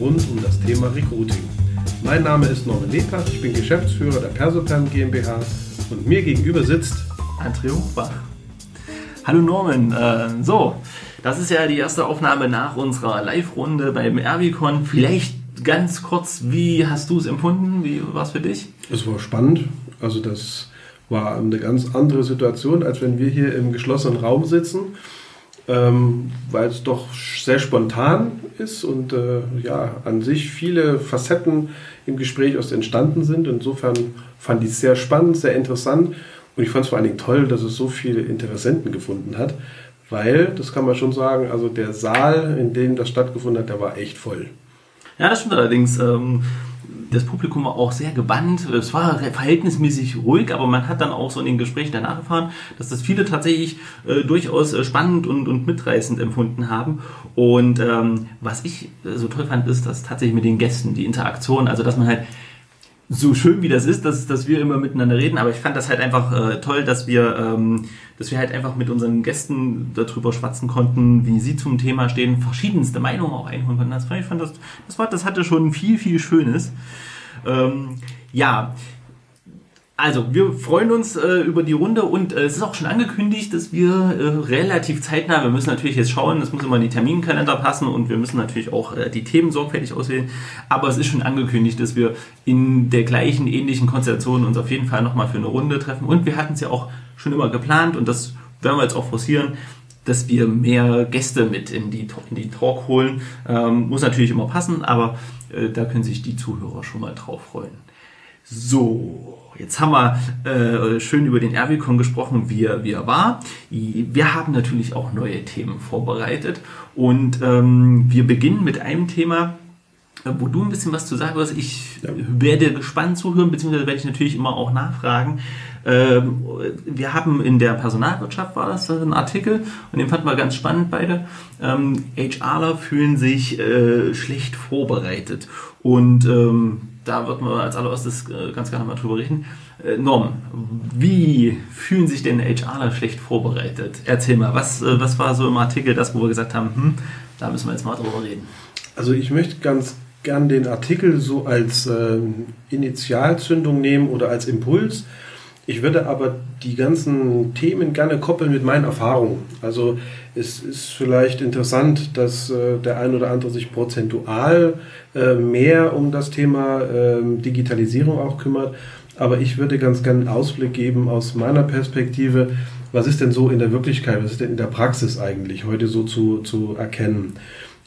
rund um das Thema Recruiting. Mein Name ist Norman Lebach, ich bin Geschäftsführer der Persoperm GmbH und mir gegenüber sitzt André Hochbach. Hallo Norman, äh, so, das ist ja die erste Aufnahme nach unserer Live-Runde beim Erwicon. Vielleicht ganz kurz, wie hast du es empfunden? Wie war es für dich? Es war spannend, also das war eine ganz andere Situation, als wenn wir hier im geschlossenen Raum sitzen ähm, weil es doch sehr spontan ist und äh, ja, an sich viele Facetten im Gespräch aus entstanden sind. Insofern fand ich es sehr spannend, sehr interessant und ich fand es vor allen Dingen toll, dass es so viele Interessenten gefunden hat, weil, das kann man schon sagen, also der Saal, in dem das stattgefunden hat, der war echt voll. Ja, das stimmt allerdings. Ähm das Publikum war auch sehr gebannt. Es war verhältnismäßig ruhig, aber man hat dann auch so in den Gesprächen danach erfahren, dass das viele tatsächlich äh, durchaus äh, spannend und, und mitreißend empfunden haben. Und ähm, was ich so toll fand, ist, dass tatsächlich mit den Gästen die Interaktion, also dass man halt so schön wie das ist, dass, dass wir immer miteinander reden, aber ich fand das halt einfach äh, toll, dass wir, ähm, dass wir halt einfach mit unseren Gästen darüber schwatzen konnten, wie sie zum Thema stehen, verschiedenste Meinungen auch einholen konnten. Das fand ich fand das, das, war, das hatte schon viel, viel Schönes. Ähm, ja, also, wir freuen uns äh, über die Runde und äh, es ist auch schon angekündigt, dass wir äh, relativ zeitnah, wir müssen natürlich jetzt schauen, es muss immer in die Terminkalender passen und wir müssen natürlich auch äh, die Themen sorgfältig auswählen, aber es ist schon angekündigt, dass wir in der gleichen, ähnlichen Konstellation uns auf jeden Fall nochmal für eine Runde treffen und wir hatten es ja auch schon immer geplant und das werden wir jetzt auch forcieren, dass wir mehr Gäste mit in die, in die Talk holen. Ähm, muss natürlich immer passen, aber äh, da können sich die Zuhörer schon mal drauf freuen. So, jetzt haben wir äh, schön über den Erwicon gesprochen, wie er, wie er war. Wir haben natürlich auch neue Themen vorbereitet und ähm, wir beginnen mit einem Thema, äh, wo du ein bisschen was zu sagen wirst. Ich ja. werde gespannt zuhören, beziehungsweise werde ich natürlich immer auch nachfragen. Ähm, wir haben in der Personalwirtschaft war das ein Artikel und den fanden wir ganz spannend beide. Ähm, HRler fühlen sich äh, schlecht vorbereitet und ähm, da wird man als allererstes äh, ganz gerne mal drüber reden. Äh, Norm, wie fühlen sich denn HRler schlecht vorbereitet? Erzähl mal, was, äh, was war so im Artikel das, wo wir gesagt haben, hm, da müssen wir jetzt mal drüber reden? Also ich möchte ganz gern den Artikel so als äh, Initialzündung nehmen oder als Impuls. Ich würde aber die ganzen Themen gerne koppeln mit meinen Erfahrungen. Also es ist vielleicht interessant, dass äh, der ein oder andere sich prozentual äh, mehr um das Thema äh, Digitalisierung auch kümmert. Aber ich würde ganz gerne einen Ausblick geben aus meiner Perspektive. Was ist denn so in der Wirklichkeit, was ist denn in der Praxis eigentlich heute so zu, zu erkennen?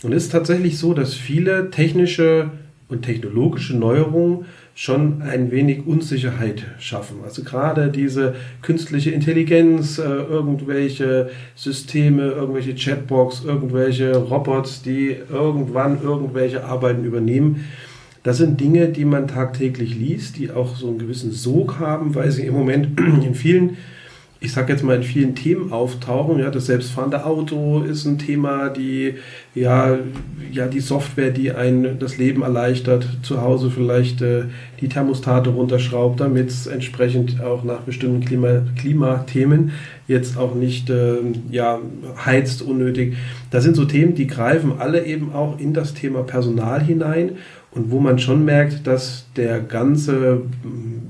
Und es ist tatsächlich so, dass viele technische und technologische Neuerungen schon ein wenig Unsicherheit schaffen. Also gerade diese künstliche Intelligenz, äh, irgendwelche Systeme, irgendwelche Chatbox, irgendwelche Robots, die irgendwann irgendwelche Arbeiten übernehmen. Das sind Dinge, die man tagtäglich liest, die auch so einen gewissen Sog haben, weil sie im Moment in vielen ich sage jetzt mal, in vielen Themen auftauchen. Ja, das selbstfahrende Auto ist ein Thema, die, ja, ja, die Software, die ein das Leben erleichtert, zu Hause vielleicht äh, die Thermostate runterschraubt, damit es entsprechend auch nach bestimmten Klima, Klimathemen jetzt auch nicht äh, ja, heizt unnötig. Das sind so Themen, die greifen alle eben auch in das Thema Personal hinein und wo man schon merkt, dass der ganze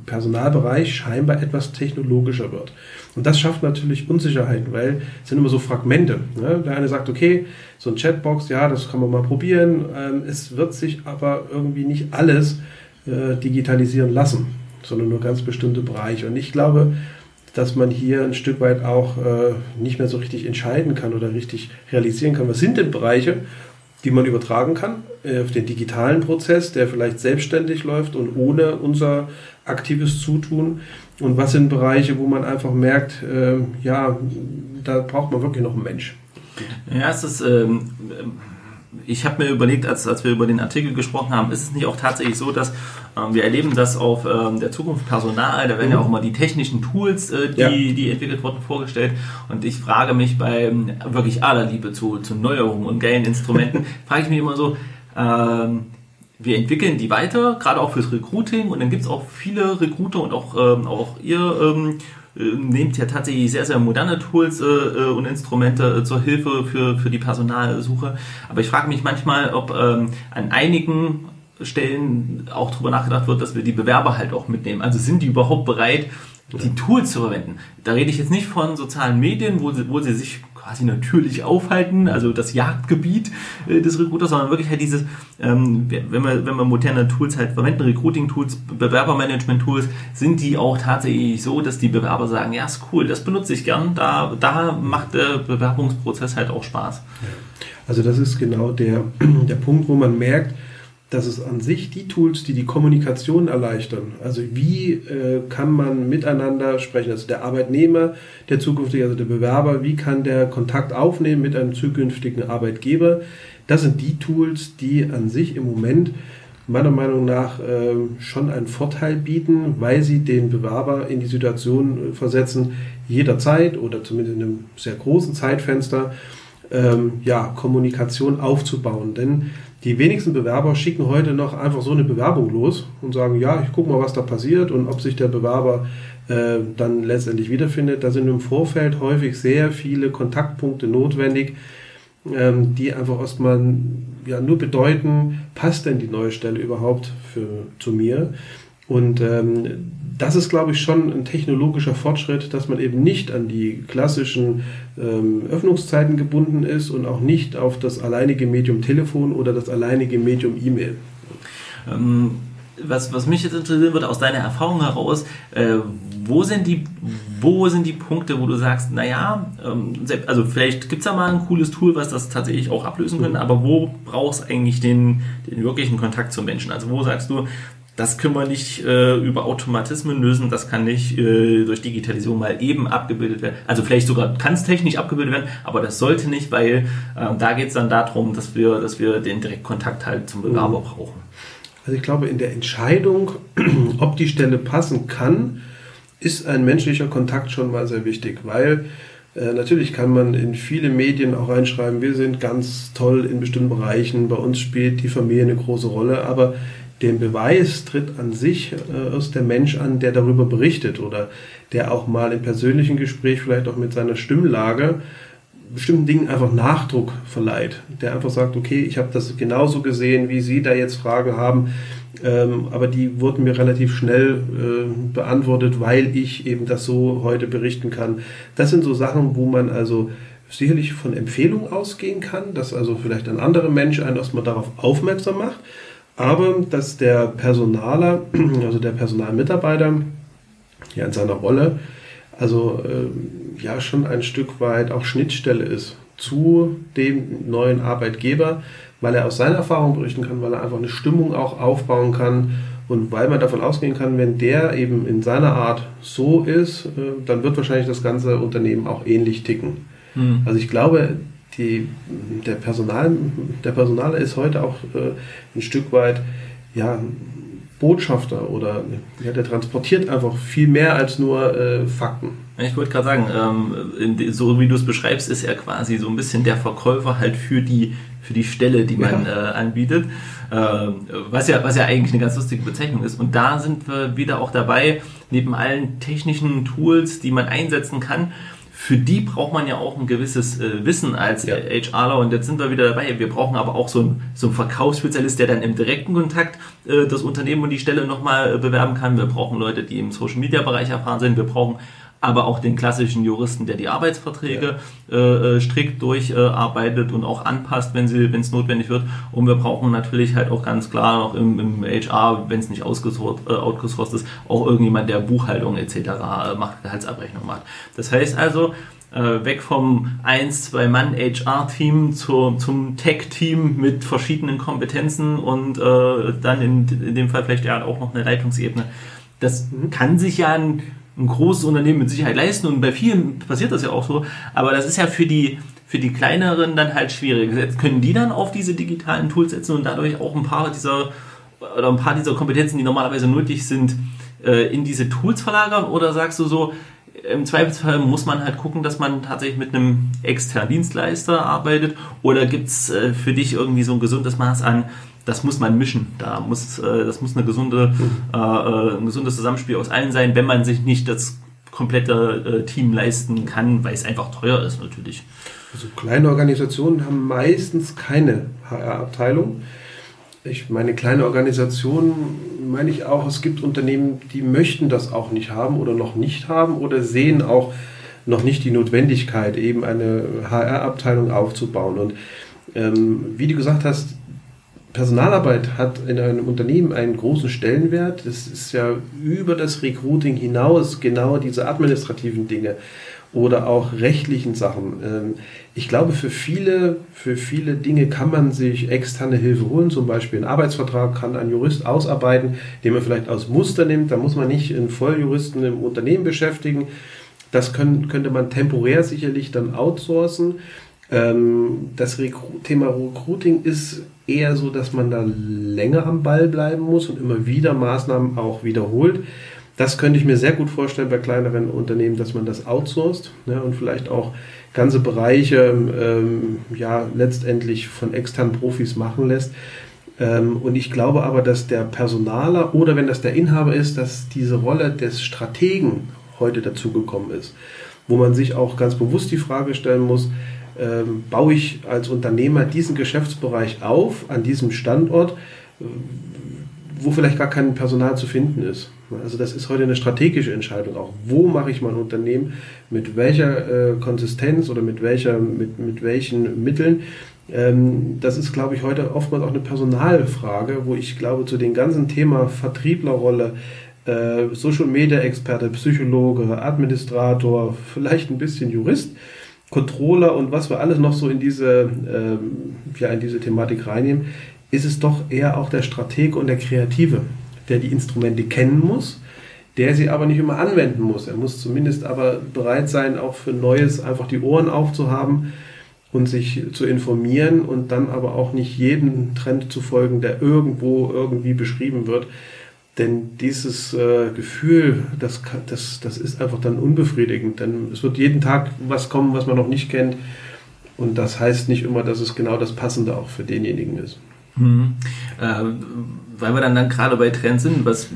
Personalbereich scheinbar etwas technologischer wird. Und das schafft natürlich Unsicherheiten, weil es sind immer so Fragmente. Ne? Der eine sagt, okay, so ein Chatbox, ja, das kann man mal probieren. Ähm, es wird sich aber irgendwie nicht alles äh, digitalisieren lassen, sondern nur ganz bestimmte Bereiche. Und ich glaube, dass man hier ein Stück weit auch äh, nicht mehr so richtig entscheiden kann oder richtig realisieren kann, was sind denn Bereiche, die man übertragen kann auf den digitalen Prozess, der vielleicht selbstständig läuft und ohne unser aktives Zutun. Und was sind Bereiche, wo man einfach merkt, äh, ja, da braucht man wirklich noch einen Mensch. Ja, es ist, ähm, ich habe mir überlegt, als, als wir über den Artikel gesprochen haben, ist es nicht auch tatsächlich so, dass ähm, wir erleben das auf ähm, der Zukunft Personal, da werden mhm. ja auch immer die technischen Tools, äh, die, ja. die entwickelt wurden, vorgestellt. Und ich frage mich bei ähm, wirklich aller Liebe zu, zu Neuerungen und geilen Instrumenten, frage ich mich immer so, ähm, wir entwickeln die weiter, gerade auch fürs Recruiting und dann gibt es auch viele Recruiter und auch, ähm, auch ihr ähm, äh, nehmt ja tatsächlich sehr, sehr moderne Tools äh, äh und Instrumente äh, zur Hilfe für, für die Personalsuche. Aber ich frage mich manchmal, ob ähm, an einigen Stellen auch darüber nachgedacht wird, dass wir die Bewerber halt auch mitnehmen. Also sind die überhaupt bereit, die Tools zu verwenden? Da rede ich jetzt nicht von sozialen Medien, wo sie, wo sie sich quasi natürlich aufhalten, also das Jagdgebiet äh, des Recruiters, sondern wirklich halt dieses, ähm, wenn wir, wenn wir moderne Tools halt verwenden, Recruiting-Tools, Bewerbermanagement-Tools, sind die auch tatsächlich so, dass die Bewerber sagen, ja, ist cool, das benutze ich gern, da, da macht der Bewerbungsprozess halt auch Spaß. Also das ist genau der, der Punkt, wo man merkt, dass es an sich die Tools, die die Kommunikation erleichtern, also wie äh, kann man miteinander sprechen, also der Arbeitnehmer, der zukünftige, also der Bewerber, wie kann der Kontakt aufnehmen mit einem zukünftigen Arbeitgeber, das sind die Tools, die an sich im Moment meiner Meinung nach äh, schon einen Vorteil bieten, weil sie den Bewerber in die Situation äh, versetzen, jederzeit oder zumindest in einem sehr großen Zeitfenster ähm, ja, Kommunikation aufzubauen. Denn die wenigsten Bewerber schicken heute noch einfach so eine Bewerbung los und sagen, ja, ich gucke mal, was da passiert und ob sich der Bewerber äh, dann letztendlich wiederfindet. Da sind im Vorfeld häufig sehr viele Kontaktpunkte notwendig, ähm, die einfach erstmal ja, nur bedeuten, passt denn die neue Stelle überhaupt für, zu mir? Und ähm, das ist, glaube ich, schon ein technologischer Fortschritt, dass man eben nicht an die klassischen ähm, Öffnungszeiten gebunden ist und auch nicht auf das alleinige Medium Telefon oder das alleinige Medium E-Mail. Ähm, was, was mich jetzt interessieren würde, aus deiner Erfahrung heraus, äh, wo, sind die, wo sind die Punkte, wo du sagst, naja, ähm, also vielleicht gibt es da mal ein cooles Tool, was das tatsächlich auch ablösen könnte, aber wo brauchst du eigentlich den, den wirklichen Kontakt zum Menschen? Also wo sagst du, das können wir nicht äh, über Automatismen lösen, das kann nicht äh, durch Digitalisierung mal eben abgebildet werden. Also vielleicht sogar kann es technisch abgebildet werden, aber das sollte nicht, weil äh, da geht es dann darum, dass wir, dass wir den Direktkontakt halt zum Bewerber mhm. brauchen. Also ich glaube, in der Entscheidung, ob die Stelle passen kann, ist ein menschlicher Kontakt schon mal sehr wichtig, weil äh, natürlich kann man in viele Medien auch reinschreiben, wir sind ganz toll in bestimmten Bereichen, bei uns spielt die Familie eine große Rolle, aber den Beweis tritt an sich äh, aus der Mensch an, der darüber berichtet oder der auch mal im persönlichen Gespräch vielleicht auch mit seiner Stimmlage bestimmten Dingen einfach Nachdruck verleiht. Der einfach sagt, okay, ich habe das genauso gesehen, wie Sie da jetzt Fragen haben, ähm, aber die wurden mir relativ schnell äh, beantwortet, weil ich eben das so heute berichten kann. Das sind so Sachen, wo man also sicherlich von Empfehlungen ausgehen kann, dass also vielleicht ein anderer Mensch einen erstmal darauf aufmerksam macht aber dass der Personaler, also der Personalmitarbeiter, ja in seiner Rolle, also äh, ja schon ein Stück weit auch Schnittstelle ist zu dem neuen Arbeitgeber, weil er aus seiner Erfahrung berichten kann, weil er einfach eine Stimmung auch aufbauen kann und weil man davon ausgehen kann, wenn der eben in seiner Art so ist, äh, dann wird wahrscheinlich das ganze Unternehmen auch ähnlich ticken. Hm. Also ich glaube, die, der, Personal, der Personaler ist heute auch äh, ein Stück weit ja, Botschafter oder ja, der transportiert einfach viel mehr als nur äh, Fakten. Ich wollte gerade sagen, ähm, so wie du es beschreibst, ist er quasi so ein bisschen der Verkäufer halt für die, für die Stelle, die man ja. äh, anbietet. Äh, was, ja, was ja eigentlich eine ganz lustige Bezeichnung ist. Und da sind wir wieder auch dabei, neben allen technischen Tools, die man einsetzen kann, für die braucht man ja auch ein gewisses äh, Wissen als ja. HRler und jetzt sind wir wieder dabei. Wir brauchen aber auch so einen, so einen Verkaufsspezialist, der dann im direkten Kontakt äh, das Unternehmen und die Stelle nochmal äh, bewerben kann. Wir brauchen Leute, die im Social Media Bereich erfahren sind. Wir brauchen aber auch den klassischen Juristen, der die Arbeitsverträge ja. äh, äh strikt durcharbeitet und auch anpasst, wenn sie, wenn es notwendig wird. Und wir brauchen natürlich halt auch ganz klar noch im, im HR, wenn es nicht ausgesourced, äh, outgesourced ist, auch irgendjemand, der Buchhaltung etc. Äh, macht, Gehaltsabrechnung macht. Das heißt also, weg vom 1, 2 Mann HR-Team zum Tech-Team mit verschiedenen Kompetenzen und äh, dann in, in dem Fall vielleicht ja auch noch eine Leitungsebene. Das kann sich ja ein ein großes Unternehmen mit Sicherheit leisten und bei vielen passiert das ja auch so, aber das ist ja für die, für die kleineren dann halt schwierig. Jetzt können die dann auf diese digitalen Tools setzen und dadurch auch ein paar dieser oder ein paar dieser Kompetenzen, die normalerweise nötig sind, äh, in diese Tools verlagern oder sagst du so, im Zweifelsfall muss man halt gucken, dass man tatsächlich mit einem externen Dienstleister arbeitet oder gibt es äh, für dich irgendwie so ein gesundes Maß an, das muss man mischen. Da muss, äh, das muss eine gesunde, mhm. äh, ein gesundes Zusammenspiel aus allen sein, wenn man sich nicht das komplette äh, Team leisten kann, weil es einfach teuer ist natürlich. Also kleine Organisationen haben meistens keine HR-Abteilung. Ich meine, kleine Organisationen meine ich auch, es gibt Unternehmen, die möchten das auch nicht haben oder noch nicht haben oder sehen auch noch nicht die Notwendigkeit, eben eine HR-Abteilung aufzubauen. Und ähm, wie du gesagt hast, Personalarbeit hat in einem Unternehmen einen großen Stellenwert. Das ist ja über das Recruiting hinaus genau diese administrativen Dinge oder auch rechtlichen Sachen. Ähm, ich glaube, für viele, für viele Dinge kann man sich externe Hilfe holen, zum Beispiel einen Arbeitsvertrag kann ein Jurist ausarbeiten, den man vielleicht aus Muster nimmt. Da muss man nicht einen Volljuristen im Unternehmen beschäftigen. Das können, könnte man temporär sicherlich dann outsourcen. Ähm, das Thema Recruiting ist eher so, dass man da länger am Ball bleiben muss und immer wieder Maßnahmen auch wiederholt. Das könnte ich mir sehr gut vorstellen bei kleineren Unternehmen, dass man das outsourced ne, und vielleicht auch ganze Bereiche ähm, ja letztendlich von externen Profis machen lässt. Ähm, und ich glaube aber, dass der Personaler oder wenn das der Inhaber ist, dass diese Rolle des Strategen heute dazugekommen ist, wo man sich auch ganz bewusst die Frage stellen muss, ähm, baue ich als Unternehmer diesen Geschäftsbereich auf an diesem Standort, äh, wo vielleicht gar kein Personal zu finden ist. Also das ist heute eine strategische Entscheidung auch. Wo mache ich mein Unternehmen, mit welcher äh, Konsistenz oder mit, welcher, mit, mit welchen Mitteln. Ähm, das ist, glaube ich, heute oftmals auch eine Personalfrage, wo ich glaube, zu dem ganzen Thema Vertrieblerrolle, äh, Social Media Experte, Psychologe, Administrator, vielleicht ein bisschen Jurist, Controller und was wir alles noch so in diese, ähm, ja, in diese Thematik reinnehmen, ist es doch eher auch der Stratege und der Kreative, der die Instrumente kennen muss, der sie aber nicht immer anwenden muss. Er muss zumindest aber bereit sein, auch für Neues einfach die Ohren aufzuhaben und sich zu informieren und dann aber auch nicht jedem Trend zu folgen, der irgendwo irgendwie beschrieben wird. Denn dieses äh, Gefühl, das, das, das ist einfach dann unbefriedigend. Denn es wird jeden Tag was kommen, was man noch nicht kennt. Und das heißt nicht immer, dass es genau das Passende auch für denjenigen ist. Hm. Äh, weil wir dann, dann gerade bei Trends sind, was,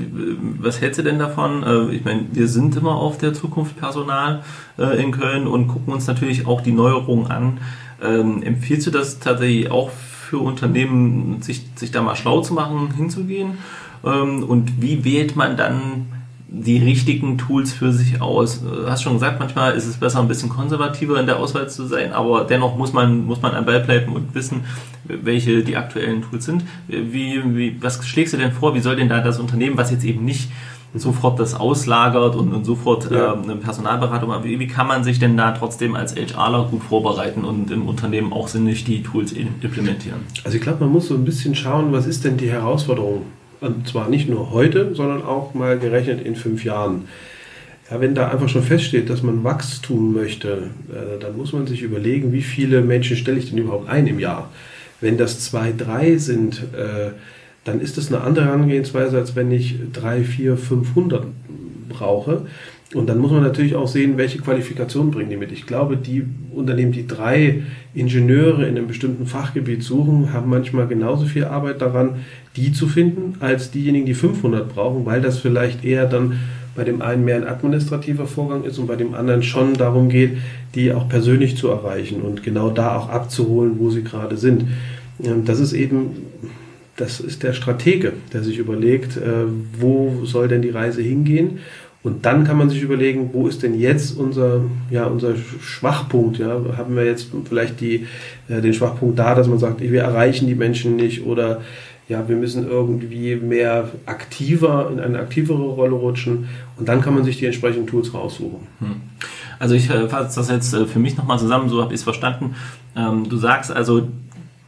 was hältst du denn davon? Äh, ich meine, wir sind immer auf der Zukunft Personal äh, in Köln und gucken uns natürlich auch die Neuerungen an. Ähm, empfiehlst du das tatsächlich auch für Unternehmen, sich, sich da mal schlau zu machen, hinzugehen? Ähm, und wie wählt man dann die richtigen Tools für sich aus? Du hast schon gesagt, manchmal ist es besser, ein bisschen konservativer in der Auswahl zu sein, aber dennoch muss man, muss man am Ball bleiben und wissen, welche die aktuellen Tools sind. Wie, wie, was schlägst du denn vor? Wie soll denn da das Unternehmen, was jetzt eben nicht sofort das auslagert und, und sofort ja. äh, eine Personalberatung. Aber wie, wie, kann man sich denn da trotzdem als HRler gut vorbereiten und im Unternehmen auch sinnig die Tools implementieren? Also ich glaube, man muss so ein bisschen schauen, was ist denn die Herausforderung? Und zwar nicht nur heute, sondern auch mal gerechnet in fünf Jahren. Ja, wenn da einfach schon feststeht, dass man Wachstum möchte, äh, dann muss man sich überlegen, wie viele Menschen stelle ich denn überhaupt ein im Jahr. Wenn das zwei, drei sind, äh, dann ist das eine andere Herangehensweise, als wenn ich drei, vier, 500 brauche. Und dann muss man natürlich auch sehen, welche Qualifikationen bringen die mit. Ich glaube, die Unternehmen, die drei Ingenieure in einem bestimmten Fachgebiet suchen, haben manchmal genauso viel Arbeit daran, die zu finden, als diejenigen, die 500 brauchen, weil das vielleicht eher dann bei dem einen mehr ein administrativer Vorgang ist und bei dem anderen schon darum geht, die auch persönlich zu erreichen und genau da auch abzuholen, wo sie gerade sind. Das ist eben, das ist der Stratege, der sich überlegt, äh, wo soll denn die Reise hingehen und dann kann man sich überlegen, wo ist denn jetzt unser, ja, unser Schwachpunkt? Ja? Haben wir jetzt vielleicht die, äh, den Schwachpunkt da, dass man sagt, wir erreichen die Menschen nicht oder ja, wir müssen irgendwie mehr aktiver, in eine aktivere Rolle rutschen und dann kann man sich die entsprechenden Tools raussuchen. Hm. Also ich äh, fasse das jetzt äh, für mich nochmal zusammen, so habe ich es verstanden. Ähm, du sagst also,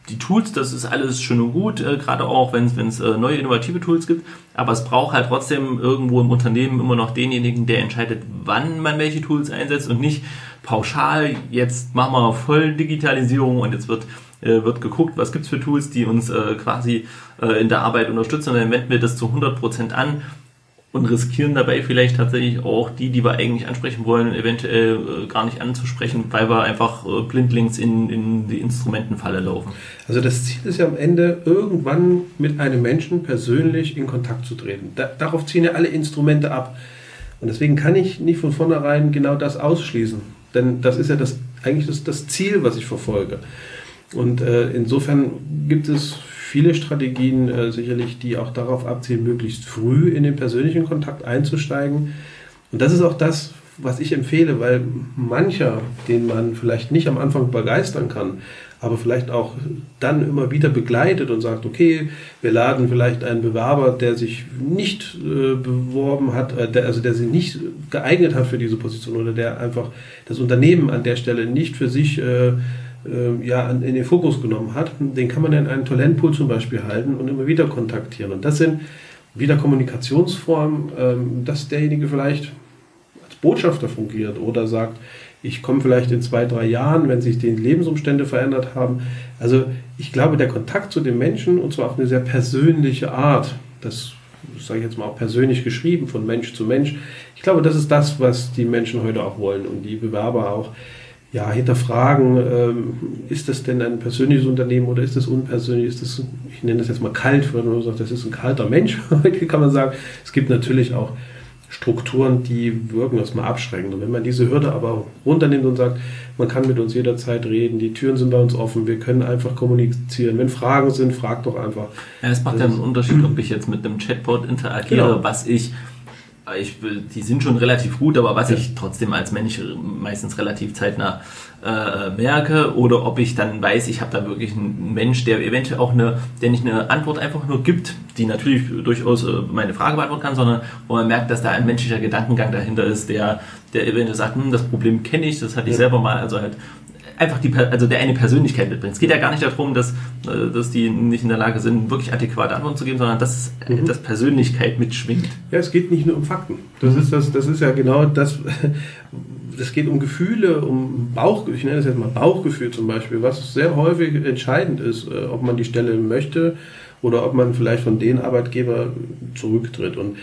die Tools, das ist alles schön und gut, äh, gerade auch wenn es neue innovative Tools gibt, aber es braucht halt trotzdem irgendwo im Unternehmen immer noch denjenigen, der entscheidet, wann man welche Tools einsetzt und nicht pauschal, jetzt machen wir voll Digitalisierung und jetzt wird äh, wird geguckt, was gibt's für Tools, die uns äh, quasi äh, in der Arbeit unterstützen und dann wenden wir das zu 100% an und riskieren dabei vielleicht tatsächlich auch die, die wir eigentlich ansprechen wollen, eventuell äh, gar nicht anzusprechen, weil wir einfach äh, blindlings in, in die Instrumentenfalle laufen. Also das Ziel ist ja am Ende, irgendwann mit einem Menschen persönlich in Kontakt zu treten. Da, darauf ziehen ja alle Instrumente ab. Und deswegen kann ich nicht von vornherein genau das ausschließen. Denn das ist ja das, eigentlich das, das Ziel, was ich verfolge. Und äh, insofern gibt es viele Strategien äh, sicherlich, die auch darauf abzielen, möglichst früh in den persönlichen Kontakt einzusteigen. Und das ist auch das, was ich empfehle, weil mancher, den man vielleicht nicht am Anfang begeistern kann, aber vielleicht auch dann immer wieder begleitet und sagt, okay, wir laden vielleicht einen Bewerber, der sich nicht äh, beworben hat, äh, der, also der sich nicht geeignet hat für diese Position oder der einfach das Unternehmen an der Stelle nicht für sich äh, äh ja, in den Fokus genommen hat, den kann man in einen Talentpool zum Beispiel halten und immer wieder kontaktieren. Und das sind wieder Kommunikationsformen, ähm, dass derjenige vielleicht als Botschafter fungiert oder sagt, ich komme vielleicht in zwei, drei Jahren, wenn sich die Lebensumstände verändert haben. Also ich glaube, der Kontakt zu den Menschen, und zwar auf eine sehr persönliche Art, das sage ich jetzt mal auch persönlich geschrieben, von Mensch zu Mensch, ich glaube, das ist das, was die Menschen heute auch wollen und die Bewerber auch ja, hinterfragen, ähm, ist das denn ein persönliches Unternehmen oder ist das unpersönlich, ist das, ich nenne das jetzt mal kalt, wenn man sagt, das ist ein kalter Mensch, heute kann man sagen, es gibt natürlich auch Strukturen, die wirken erstmal abschreckend. Und wenn man diese Hürde aber runternimmt und sagt, man kann mit uns jederzeit reden, die Türen sind bei uns offen, wir können einfach kommunizieren. Wenn Fragen sind, fragt doch einfach. Ja, es macht ja einen Unterschied, ob ich jetzt mit einem Chatbot interagiere, genau. was ich ich, die sind schon relativ gut, aber was ja. ich trotzdem als Mensch meistens relativ zeitnah äh, merke oder ob ich dann weiß, ich habe da wirklich einen Mensch, der eventuell auch eine, der nicht eine Antwort einfach nur gibt, die natürlich durchaus äh, meine Frage beantworten kann, sondern wo man merkt, dass da ein menschlicher Gedankengang dahinter ist, der, der eventuell sagt, hm, das Problem kenne ich, das hatte ich ja. selber mal, also halt einfach die, also der eine Persönlichkeit mitbringt. Es geht ja gar nicht darum, dass, äh, dass die nicht in der Lage sind, wirklich adäquate Antworten zu geben, sondern dass, mhm. dass Persönlichkeit mitschwingt. Ja, es geht nicht nur um Fakten. Das, mhm. ist, das, das ist ja genau das, es geht um Gefühle, um Bauchgefühl, ich nenne das jetzt mal Bauchgefühl zum Beispiel, was sehr häufig entscheidend ist, äh, ob man die Stelle möchte oder ob man vielleicht von den Arbeitgeber zurücktritt. Und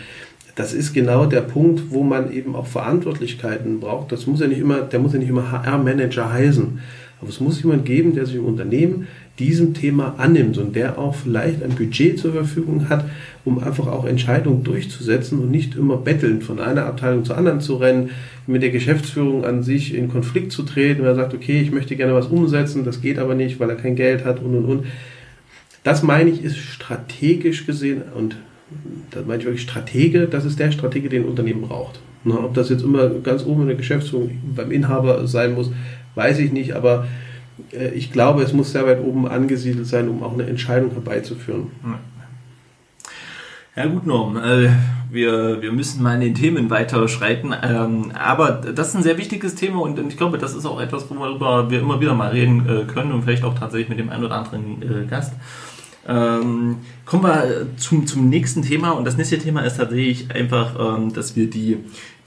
das ist genau der Punkt, wo man eben auch Verantwortlichkeiten braucht. Das muss ja nicht immer, der muss ja nicht immer HR-Manager heißen. Aber es muss jemand geben, der sich im Unternehmen diesem Thema annimmt und der auch vielleicht ein Budget zur Verfügung hat, um einfach auch Entscheidungen durchzusetzen und nicht immer bettelnd von einer Abteilung zur anderen zu rennen, mit der Geschäftsführung an sich in Konflikt zu treten, wenn er sagt, okay, ich möchte gerne was umsetzen, das geht aber nicht, weil er kein Geld hat und und und. Das meine ich, ist strategisch gesehen und das meine ich wirklich Stratege, das ist der Stratege, den ein Unternehmen braucht. Na, ob das jetzt immer ganz oben in der Geschäftsführung beim Inhaber sein muss, weiß ich nicht, aber äh, ich glaube, es muss sehr weit oben angesiedelt sein, um auch eine Entscheidung herbeizuführen. Ja gut, Norm, äh, wir, wir müssen mal in den Themen weiterschreiten, ähm, aber das ist ein sehr wichtiges Thema und ich glaube, das ist auch etwas, worüber wir immer wieder mal reden äh, können und vielleicht auch tatsächlich mit dem einen oder anderen äh, Gast. Ähm, kommen wir zum, zum nächsten Thema. Und das nächste Thema ist tatsächlich einfach, ähm, dass wir die,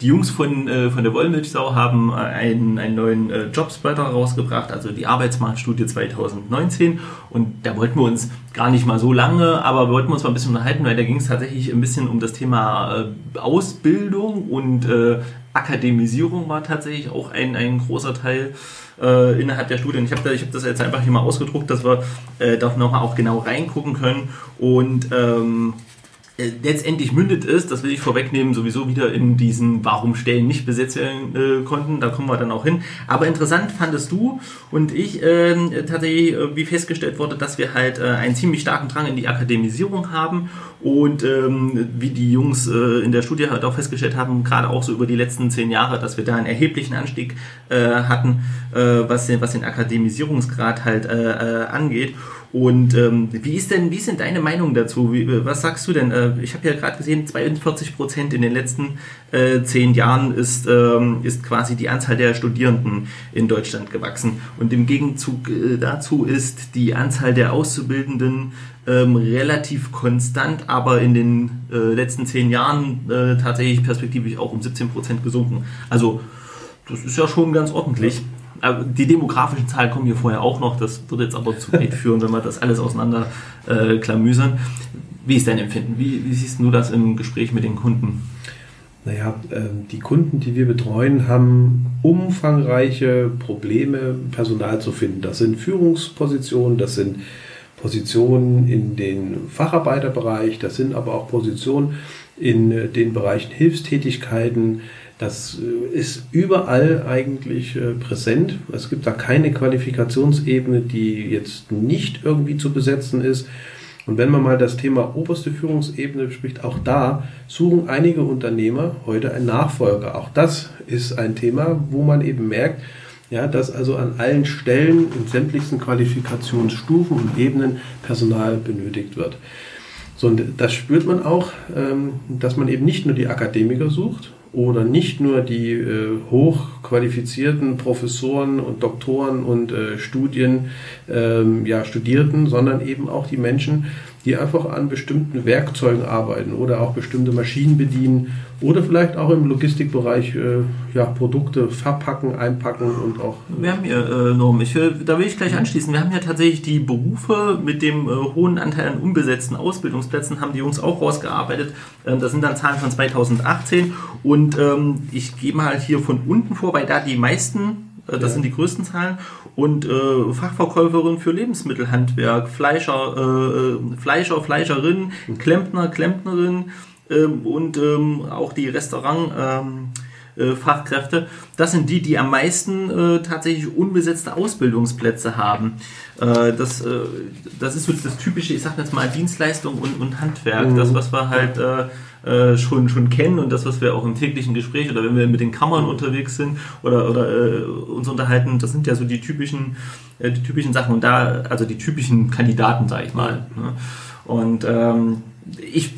die Jungs von, äh, von der Wollmilchsau haben äh, einen, einen neuen äh, Jobspreader rausgebracht, also die Arbeitsmarktstudie 2019 und da wollten wir uns gar nicht mal so lange, aber wir wollten uns mal ein bisschen unterhalten, weil da ging es tatsächlich ein bisschen um das Thema äh, Ausbildung und äh, Akademisierung war tatsächlich auch ein, ein großer Teil äh, innerhalb der Studien. Ich habe da, hab das jetzt einfach hier mal ausgedruckt, dass wir äh, da nochmal auch genau reingucken können. Und ähm, äh, letztendlich mündet es, das will ich vorwegnehmen, sowieso wieder in diesen, warum Stellen nicht besetzt werden äh, konnten. Da kommen wir dann auch hin. Aber interessant fandest du und ich äh, tatsächlich, äh, wie festgestellt wurde, dass wir halt äh, einen ziemlich starken Drang in die Akademisierung haben und ähm, wie die Jungs äh, in der Studie halt auch festgestellt haben, gerade auch so über die letzten zehn Jahre, dass wir da einen erheblichen Anstieg hatten, was, den, was den Akademisierungsgrad halt angeht. Und ähm, wie ist denn, wie denn deine Meinung dazu? Wie, was sagst du denn? Äh, ich habe ja gerade gesehen, 42 Prozent in den letzten äh, zehn Jahren ist, ähm, ist quasi die Anzahl der Studierenden in Deutschland gewachsen. Und im Gegenzug äh, dazu ist die Anzahl der Auszubildenden ähm, relativ konstant, aber in den äh, letzten zehn Jahren äh, tatsächlich perspektivisch auch um 17 Prozent gesunken. Also das ist ja schon ganz ordentlich die demografischen Zahlen kommen hier vorher auch noch. Das würde jetzt aber zu weit führen, wenn wir das alles auseinander äh, klamüsern. Wie ist dein Empfinden? Wie, wie, siehst du das im Gespräch mit den Kunden? Naja, äh, die Kunden, die wir betreuen, haben umfangreiche Probleme, Personal zu finden. Das sind Führungspositionen, das sind Positionen in den Facharbeiterbereich, das sind aber auch Positionen, in äh, den Bereichen Hilfstätigkeiten. Das äh, ist überall eigentlich äh, präsent. Es gibt da keine Qualifikationsebene, die jetzt nicht irgendwie zu besetzen ist. Und wenn man mal das Thema oberste Führungsebene bespricht, auch da suchen einige Unternehmer heute einen Nachfolger. Auch das ist ein Thema, wo man eben merkt, ja, dass also an allen Stellen in sämtlichsten Qualifikationsstufen und Ebenen Personal benötigt wird. So, und das spürt man auch, ähm, dass man eben nicht nur die Akademiker sucht oder nicht nur die äh, hochqualifizierten Professoren und Doktoren und äh, Studien, ähm, ja, Studierten, sondern eben auch die Menschen, die einfach an bestimmten Werkzeugen arbeiten oder auch bestimmte Maschinen bedienen oder vielleicht auch im Logistikbereich äh, ja, Produkte verpacken, einpacken und auch. Wir haben hier, äh, Norm, ich will, da will ich gleich anschließen. Wir haben ja tatsächlich die Berufe mit dem äh, hohen Anteil an unbesetzten Ausbildungsplätzen, haben die Jungs auch rausgearbeitet. Ähm, das sind dann Zahlen von 2018 und ähm, ich gehe mal hier von unten vor, weil da die meisten äh, das ja. sind die größten Zahlen. Und äh, Fachverkäuferin für Lebensmittelhandwerk, Fleischer, äh, äh Fleischer, Fleischerin, Klempner, Klempnerin ähm, und ähm, auch die Restaurant. Ähm, äh, Fachkräfte, das sind die, die am meisten äh, tatsächlich unbesetzte Ausbildungsplätze haben. Äh, das, äh, das ist so das typische, ich sag jetzt mal Dienstleistung und, und Handwerk, mhm. das, was wir halt äh, schon, schon kennen und das, was wir auch im täglichen Gespräch oder wenn wir mit den Kammern unterwegs sind oder, oder äh, uns unterhalten, das sind ja so die typischen, äh, die typischen Sachen und da, also die typischen Kandidaten, sage ich mal. Ne? Und ähm, ich,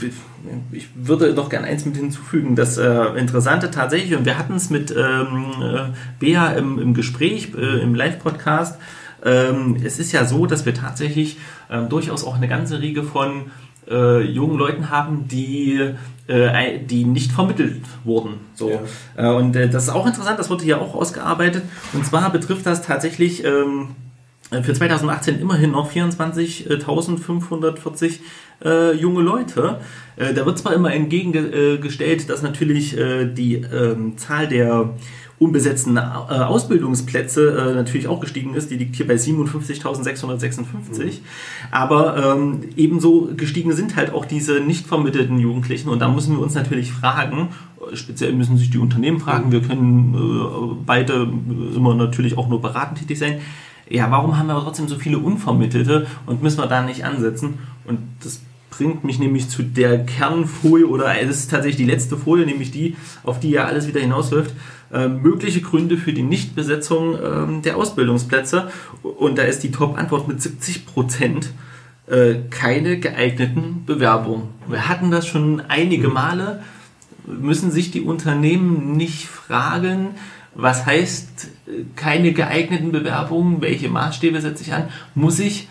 ich würde doch gerne eins mit hinzufügen. Das äh, Interessante tatsächlich, und wir hatten es mit ähm, äh, Bea im, im Gespräch, äh, im Live-Podcast, ähm, es ist ja so, dass wir tatsächlich ähm, durchaus auch eine ganze Riege von äh, jungen Leuten haben, die äh, die nicht vermittelt wurden. So. Ja. Äh, und äh, das ist auch interessant, das wurde hier auch ausgearbeitet. Und zwar betrifft das tatsächlich ähm, für 2018 immerhin noch 24.540 äh, junge Leute. Äh, da wird zwar immer entgegengestellt, dass natürlich äh, die ähm, Zahl der unbesetzten äh, Ausbildungsplätze äh, natürlich auch gestiegen ist. Die liegt hier bei 57.656. Mhm. Aber ähm, ebenso gestiegen sind halt auch diese nicht vermittelten Jugendlichen. Und da müssen wir uns natürlich fragen, speziell müssen sich die Unternehmen fragen, wir können äh, beide immer natürlich auch nur beratend tätig sein. Ja, warum haben wir aber trotzdem so viele Unvermittelte und müssen wir da nicht ansetzen? Und das bringt mich nämlich zu der Kernfolie oder es ist tatsächlich die letzte Folie, nämlich die, auf die ja alles wieder hinausläuft. Äh, mögliche Gründe für die Nichtbesetzung äh, der Ausbildungsplätze. Und da ist die Top-Antwort mit 70 Prozent äh, keine geeigneten Bewerbungen. Wir hatten das schon einige mhm. Male. Müssen sich die Unternehmen nicht fragen, was heißt äh, keine geeigneten Bewerbungen? Welche Maßstäbe setze ich an? Muss ich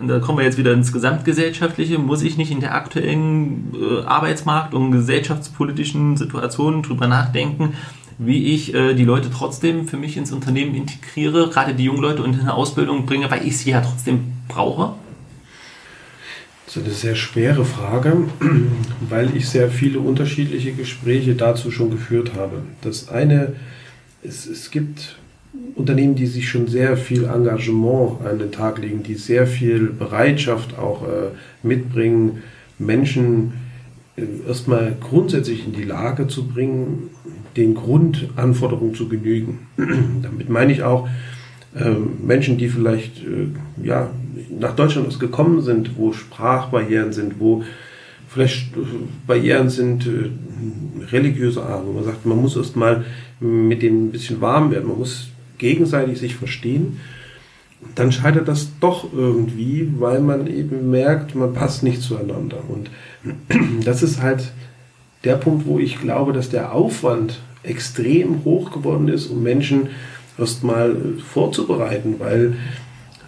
und da kommen wir jetzt wieder ins Gesamtgesellschaftliche, muss ich nicht in der aktuellen äh, Arbeitsmarkt- und gesellschaftspolitischen Situationen drüber nachdenken, wie ich äh, die Leute trotzdem für mich ins Unternehmen integriere, gerade die jungen Leute und in eine Ausbildung bringe, weil ich sie ja trotzdem brauche? Das ist eine sehr schwere Frage, weil ich sehr viele unterschiedliche Gespräche dazu schon geführt habe. Das eine, es, es gibt Unternehmen, die sich schon sehr viel Engagement an den Tag legen, die sehr viel Bereitschaft auch äh, mitbringen, Menschen äh, erstmal grundsätzlich in die Lage zu bringen, den Grundanforderungen zu genügen. Damit meine ich auch äh, Menschen, die vielleicht äh, ja, nach Deutschland gekommen sind, wo Sprachbarrieren sind, wo vielleicht Barrieren sind religiöser Art, wo man sagt, man muss erstmal mit denen ein bisschen warm werden, man muss gegenseitig sich verstehen. Dann scheitert das doch irgendwie, weil man eben merkt, man passt nicht zueinander. Und das ist halt der Punkt, wo ich glaube, dass der Aufwand extrem hoch geworden ist, um Menschen erstmal vorzubereiten, weil,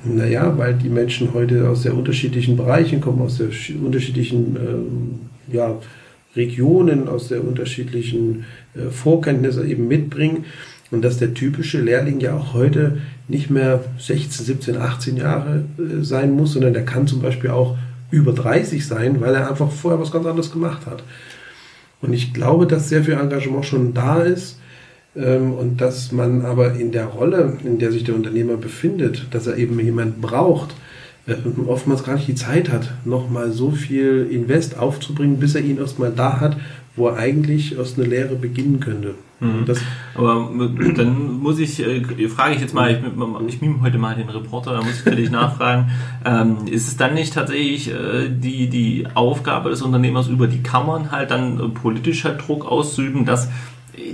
naja, weil die Menschen heute aus sehr unterschiedlichen Bereichen kommen, aus sehr unterschiedlichen äh, ja, Regionen, aus sehr unterschiedlichen äh, Vorkenntnisse eben mitbringen. Und dass der typische Lehrling ja auch heute nicht mehr 16, 17, 18 Jahre äh, sein muss, sondern der kann zum Beispiel auch über 30 sein, weil er einfach vorher was ganz anderes gemacht hat. Und ich glaube, dass sehr viel Engagement schon da ist ähm, und dass man aber in der Rolle, in der sich der Unternehmer befindet, dass er eben jemanden braucht, äh, oftmals gar nicht die Zeit hat, nochmal so viel Invest aufzubringen, bis er ihn erstmal da hat, wo er eigentlich aus einer Lehre beginnen könnte. Mhm. Aber dann muss ich, äh, frage ich jetzt mal, ich, ich mime heute mal den Reporter, da muss ich natürlich nachfragen, ähm, ist es dann nicht tatsächlich äh, die, die Aufgabe des Unternehmers über die Kammern halt dann äh, politischer Druck auszuüben, dass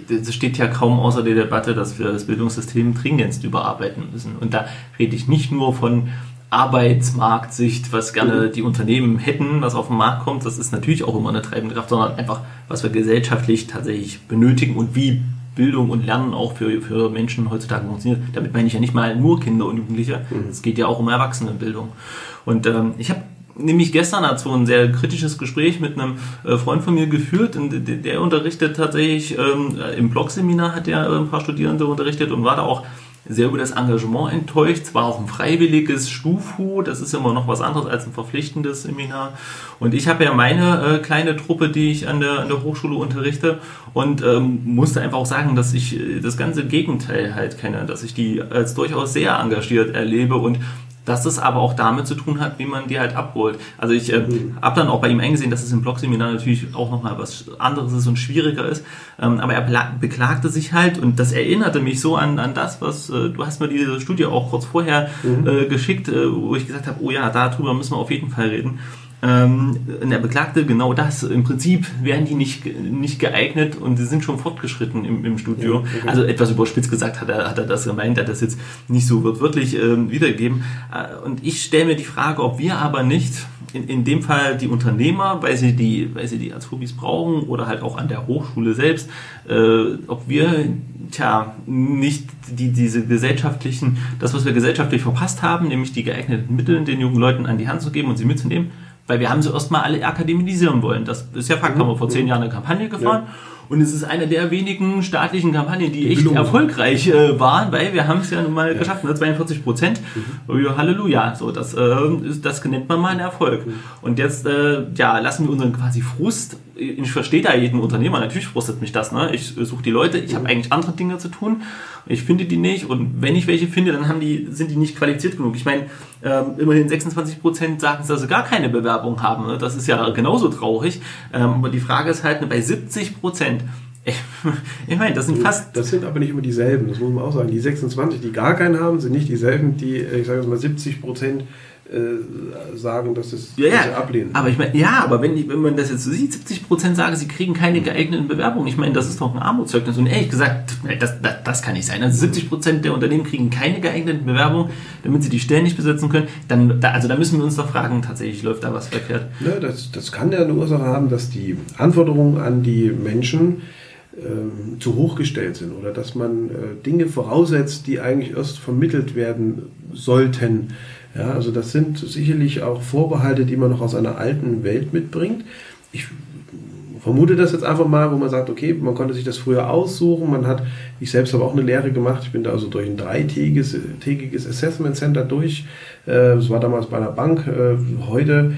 es steht ja kaum außer der Debatte, dass wir das Bildungssystem dringendst überarbeiten müssen. Und da rede ich nicht nur von Arbeitsmarktsicht, was gerne die Unternehmen hätten, was auf den Markt kommt, das ist natürlich auch immer eine treibende Kraft, sondern einfach, was wir gesellschaftlich tatsächlich benötigen und wie Bildung und Lernen auch für, für Menschen heutzutage funktioniert. Damit meine ich ja nicht mal nur Kinder und Jugendliche, mhm. es geht ja auch um Erwachsenenbildung. Und ähm, ich habe nämlich gestern dazu ein sehr kritisches Gespräch mit einem äh, Freund von mir geführt. Und der unterrichtet tatsächlich ähm, im Blogseminar hat er ein paar Studierende unterrichtet und war da auch sehr über das Engagement enttäuscht. Es war auch ein freiwilliges Stufu, das ist immer noch was anderes als ein verpflichtendes Seminar. Und ich habe ja meine äh, kleine Truppe, die ich an der, an der Hochschule unterrichte und ähm, musste einfach auch sagen, dass ich äh, das ganze Gegenteil halt kenne, dass ich die als durchaus sehr engagiert erlebe und dass es aber auch damit zu tun hat, wie man die halt abholt. Also ich äh, mhm. habe dann auch bei ihm eingesehen, dass es im Blogseminar natürlich auch nochmal was anderes ist und schwieriger ist. Ähm, aber er beklagte sich halt und das erinnerte mich so an, an das, was äh, du hast mir diese Studie auch kurz vorher mhm. äh, geschickt, äh, wo ich gesagt habe, oh ja, darüber müssen wir auf jeden Fall reden. Ähm, er beklagte genau das. Im Prinzip wären die nicht, nicht geeignet und sie sind schon fortgeschritten im, im Studio. Ja, okay. Also etwas überspitzt gesagt hat er, hat er das gemeint, er hat das jetzt nicht so wörtlich ähm, wiedergegeben. Äh, und ich stelle mir die Frage, ob wir aber nicht in, in dem Fall die Unternehmer, weil sie die, weil sie die Azubis brauchen oder halt auch an der Hochschule selbst, äh, ob wir tja, nicht die, diese gesellschaftlichen, das, was wir gesellschaftlich verpasst haben, nämlich die geeigneten Mittel den jungen Leuten an die Hand zu geben und sie mitzunehmen, weil wir haben sie erstmal alle akademisieren wollen. Das ist ja Fakt, haben wir vor zehn Jahren eine Kampagne gefahren. Ja. Und es ist eine der wenigen staatlichen Kampagnen, die echt Gelungen. erfolgreich äh, waren, weil wir haben es ja nun mal ja. geschafft, ne? 42 Prozent. Mhm. Halleluja. So, das, äh, das nennt man mal einen Erfolg. Mhm. Und jetzt äh, ja, lassen wir unseren quasi Frust ich verstehe da jeden Unternehmer, natürlich frustet mich das. Ne? Ich suche die Leute, ich habe mhm. eigentlich andere Dinge zu tun, ich finde die nicht und wenn ich welche finde, dann haben die, sind die nicht qualifiziert genug. Ich meine, ähm, immerhin 26 Prozent sagen, dass sie gar keine Bewerbung haben. Ne? Das ist ja genauso traurig. Ähm, aber die Frage ist halt, ne, bei 70 Prozent, ich meine, das sind fast. Das sind aber nicht immer dieselben, das muss man auch sagen. Die 26, die gar keinen haben, sind nicht dieselben, die, ich sage jetzt mal, 70 Prozent äh, sagen, dass es ja, ja. ablehnen. Aber ich meine, ja, aber wenn, wenn man das jetzt so sieht, 70 Prozent sagen, sie kriegen keine geeigneten Bewerbungen. Ich meine, das ist doch ein Armutszeugnis. Und ehrlich gesagt, das, das, das kann nicht sein. Also 70 Prozent der Unternehmen kriegen keine geeigneten Bewerbungen, damit sie die Stellen nicht besetzen können. Dann, da, also da müssen wir uns doch fragen, tatsächlich läuft da was verkehrt. Ja, das, das kann ja eine Ursache haben, dass die Anforderungen an die Menschen ähm, zu hoch gestellt sind oder dass man äh, Dinge voraussetzt, die eigentlich erst vermittelt werden sollten. Ja, also das sind sicherlich auch Vorbehalte, die man noch aus einer alten Welt mitbringt. Ich vermute das jetzt einfach mal, wo man sagt, okay, man konnte sich das früher aussuchen. Man hat, ich selbst habe auch eine Lehre gemacht. Ich bin da also durch ein dreitägiges tägiges Assessment Center durch. Äh, das war damals bei einer Bank. Äh, heute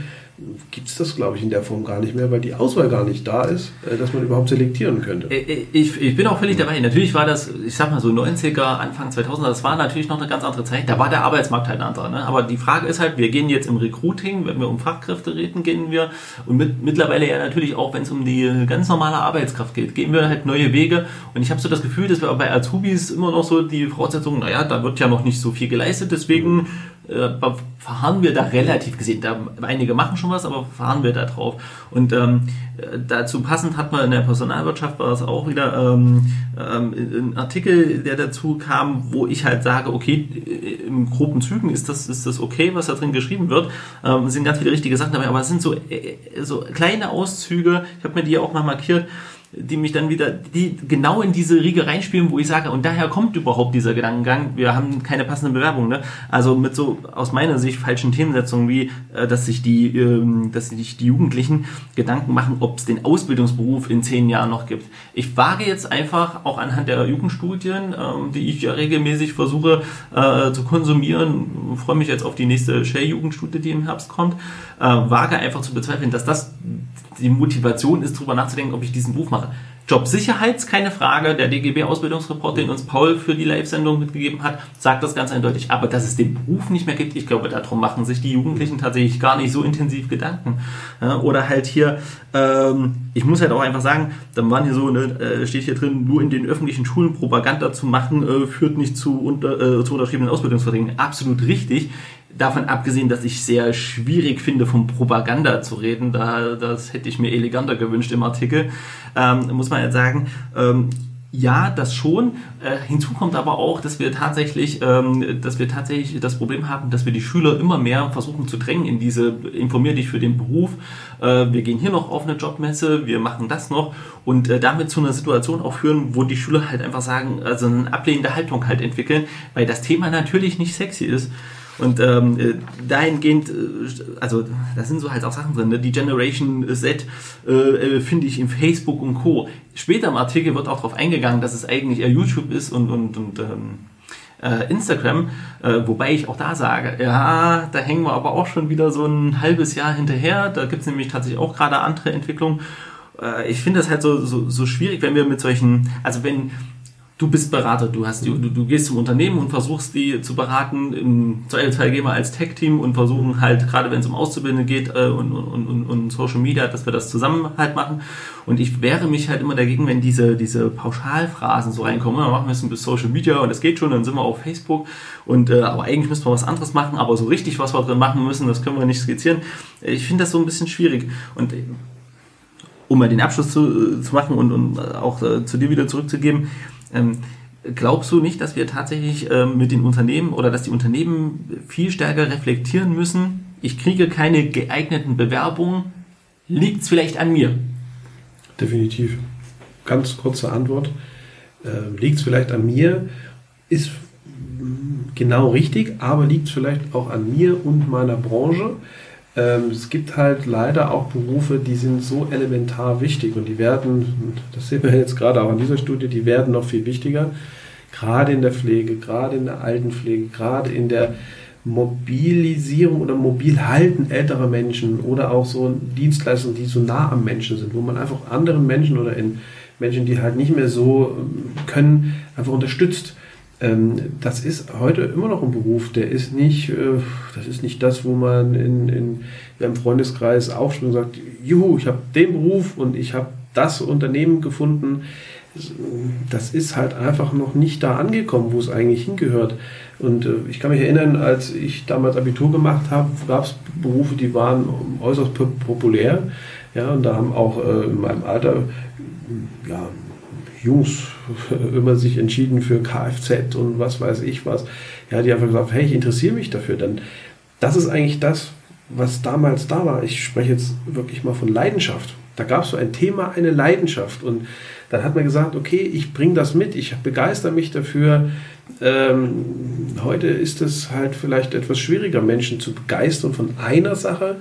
gibt es das, glaube ich, in der Form gar nicht mehr, weil die Auswahl gar nicht da ist, äh, dass man überhaupt selektieren könnte. Äh, äh, ich, ich bin auch völlig dabei. Natürlich war das, ich sag mal so 90er, Anfang 2000er, das war natürlich noch eine ganz andere Zeit. Da war der Arbeitsmarkt halt ein anderer. Ne? Aber die Frage ist halt, wir gehen jetzt im Recruiting, wenn wir um Fachkräfte reden, gehen wir und mit, mittlerweile ja natürlich auch, wenn es um die ganz normale Arbeitskraft geht, gehen wir halt neue Wege. Und ich habe so das Gefühl, dass wir bei Azubis immer noch so die Voraussetzungen, naja, da wird ja noch nicht so viel geleistet, deswegen äh, verharren wir da relativ gesehen. Da, einige machen schon was, aber fahren wir da drauf. Und ähm, dazu passend hat man in der Personalwirtschaft war es auch wieder ähm, ähm, ein Artikel, der dazu kam, wo ich halt sage, okay, im groben Zügen ist das, ist das okay, was da drin geschrieben wird. Ähm, sind ganz viele richtige Sachen dabei, aber es sind so, äh, so kleine Auszüge, ich habe mir die auch mal markiert, die mich dann wieder, die genau in diese Riege reinspielen, wo ich sage, und daher kommt überhaupt dieser Gedankengang, wir haben keine passende Bewerbung, ne? Also mit so aus meiner Sicht falschen Themensetzungen wie, äh, dass sich die, ähm, dass sich die Jugendlichen Gedanken machen, ob es den Ausbildungsberuf in zehn Jahren noch gibt. Ich wage jetzt einfach auch anhand der Jugendstudien, ähm, die ich ja regelmäßig versuche äh, zu konsumieren, freue mich jetzt auf die nächste Shell-Jugendstudie, die im Herbst kommt, äh, wage einfach zu bezweifeln, dass das die Motivation ist, darüber nachzudenken, ob ich diesen Beruf mache mache. Jobsicherheit keine Frage. Der DGB-Ausbildungsreport, den uns Paul für die Live-Sendung mitgegeben hat, sagt das ganz eindeutig. Aber dass es den Beruf nicht mehr gibt, ich glaube, darum machen sich die Jugendlichen tatsächlich gar nicht so intensiv Gedanken. oder halt hier, ähm, ich muss halt auch einfach sagen, dann waren hier so, ne, äh, steht hier drin, nur in den öffentlichen Schulen Propaganda zu machen, äh, führt nicht zu, unter, äh, zu unterschriebenen Ausbildungsverträgen. Absolut richtig davon abgesehen, dass ich sehr schwierig finde, von Propaganda zu reden, da, das hätte ich mir eleganter gewünscht im Artikel, ähm, muss man jetzt sagen, ähm, ja, das schon. Äh, hinzu kommt aber auch, dass wir tatsächlich, ähm, dass wir tatsächlich das Problem haben, dass wir die Schüler immer mehr versuchen zu drängen in diese informier dich für den Beruf. Äh, wir gehen hier noch auf eine Jobmesse, wir machen das noch und äh, damit zu einer Situation auch führen, wo die Schüler halt einfach sagen, also eine ablehnende Haltung halt entwickeln, weil das Thema natürlich nicht sexy ist. Und ähm, äh, dahingehend, äh, also da sind so halt auch Sachen drin, ne? die Generation Z äh, äh, finde ich in Facebook und Co. Später im Artikel wird auch darauf eingegangen, dass es eigentlich eher YouTube ist und, und, und ähm, äh, Instagram, äh, wobei ich auch da sage, ja, da hängen wir aber auch schon wieder so ein halbes Jahr hinterher. Da gibt es nämlich tatsächlich auch gerade andere Entwicklungen. Äh, ich finde das halt so, so, so schwierig, wenn wir mit solchen, also wenn du bist Berater, du hast die, du, du gehst zum Unternehmen und versuchst die zu beraten. Im Zweifelsfall gehen wir als Tech-Team und versuchen halt, gerade wenn es um Auszubildende geht äh, und, und, und, und Social Media, dass wir das zusammen halt machen. Und ich wehre mich halt immer dagegen, wenn diese, diese Pauschalphrasen so reinkommen. Wir machen wir es bis Social Media und es geht schon, dann sind wir auf Facebook. Und äh, aber eigentlich müssen wir was anderes machen, aber so richtig, was wir drin machen müssen, das können wir nicht skizzieren. Ich finde das so ein bisschen schwierig. Und um mal den Abschluss zu, zu machen und, und auch äh, zu dir wieder zurückzugeben, ähm, glaubst du nicht, dass wir tatsächlich ähm, mit den Unternehmen oder dass die Unternehmen viel stärker reflektieren müssen? Ich kriege keine geeigneten Bewerbungen. Liegt es vielleicht an mir? Definitiv. Ganz kurze Antwort. Äh, liegt es vielleicht an mir? Ist genau richtig, aber liegt es vielleicht auch an mir und meiner Branche? Ähm, es gibt halt leider auch Berufe, die sind so elementar wichtig und die werden, das sehen wir jetzt gerade auch an dieser Studie, die werden noch viel wichtiger, gerade in der Pflege, gerade in der Altenpflege, gerade in der Mobilisierung oder Mobilhalten älterer Menschen oder auch so Dienstleistungen, die so nah am Menschen sind, wo man einfach anderen Menschen oder in Menschen, die halt nicht mehr so ähm, können, einfach unterstützt. Ähm, das ist heute immer noch ein Beruf, der ist nicht, äh, das ist nicht das, wo man in, in, im Freundeskreis aufspringt und sagt, juhu, ich habe den Beruf und ich habe das Unternehmen gefunden. Das ist halt einfach noch nicht da angekommen, wo es eigentlich hingehört. Und äh, ich kann mich erinnern, als ich damals Abitur gemacht habe, gab es Berufe, die waren äußerst populär. Ja, und da haben auch äh, in meinem Alter ja, Jungs immer sich entschieden für Kfz und was weiß ich was. Ja, die einfach gesagt, hey, ich interessiere mich dafür. Dann, das ist eigentlich das, was damals da war. Ich spreche jetzt wirklich mal von Leidenschaft. Da gab es so ein Thema, eine Leidenschaft. Und dann hat man gesagt, okay, ich bringe das mit, ich begeister mich dafür. Ähm, heute ist es halt vielleicht etwas schwieriger, Menschen zu begeistern von einer Sache,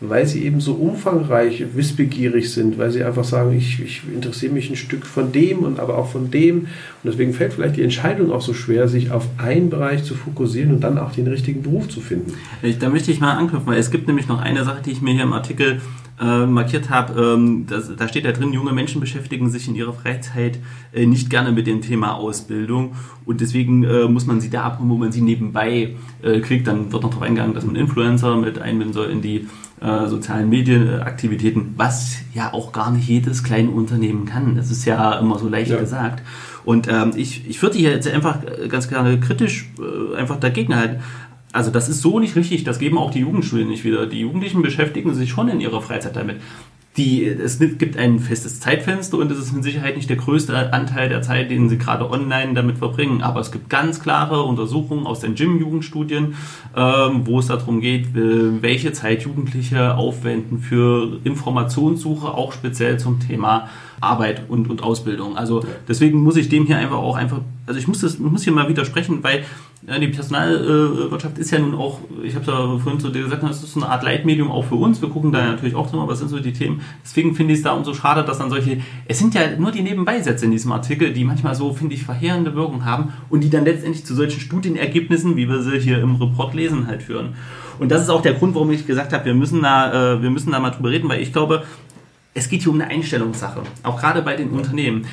weil sie eben so umfangreich wissbegierig sind, weil sie einfach sagen, ich, ich interessiere mich ein Stück von dem und aber auch von dem. Und deswegen fällt vielleicht die Entscheidung auch so schwer, sich auf einen Bereich zu fokussieren und dann auch den richtigen Beruf zu finden. Da möchte ich mal anknüpfen, weil es gibt nämlich noch eine Sache, die ich mir hier im Artikel äh, markiert habe. Ähm, da steht da drin, junge Menschen beschäftigen sich in ihrer Freizeit äh, nicht gerne mit dem Thema Ausbildung und deswegen äh, muss man sie da abholen, wo man sie nebenbei äh, kriegt. Dann wird noch darauf eingegangen, dass man Influencer mit einbinden soll in die äh, sozialen Medienaktivitäten, was ja auch gar nicht jedes kleine Unternehmen kann. Das ist ja immer so leicht ja. gesagt. Und ähm, ich, ich würde hier jetzt einfach ganz gerne kritisch äh, einfach dagegen halten. Also das ist so nicht richtig, das geben auch die Jugendschulen nicht wieder. Die Jugendlichen beschäftigen sich schon in ihrer Freizeit damit die, es gibt ein festes Zeitfenster und es ist mit Sicherheit nicht der größte Anteil der Zeit, den sie gerade online damit verbringen. Aber es gibt ganz klare Untersuchungen aus den Gym-Jugendstudien, ähm, wo es darum geht, äh, welche Zeit Jugendliche aufwenden für Informationssuche, auch speziell zum Thema Arbeit und, und Ausbildung. Also deswegen muss ich dem hier einfach auch einfach, also ich muss das, muss hier mal widersprechen, weil ja, die Personalwirtschaft ist ja nun auch, ich habe es ja vorhin zu dir gesagt, das ist eine Art Leitmedium auch für uns. Wir gucken da natürlich auch drüber, was sind so die Themen. Deswegen finde ich es da umso schade, dass dann solche, es sind ja nur die Nebenbeisätze in diesem Artikel, die manchmal so, finde ich, verheerende Wirkung haben und die dann letztendlich zu solchen Studienergebnissen, wie wir sie hier im Report lesen, halt führen. Und das ist auch der Grund, warum ich gesagt habe, wir müssen da, äh, wir müssen da mal drüber reden, weil ich glaube, es geht hier um eine Einstellungssache, auch gerade bei den Unternehmen.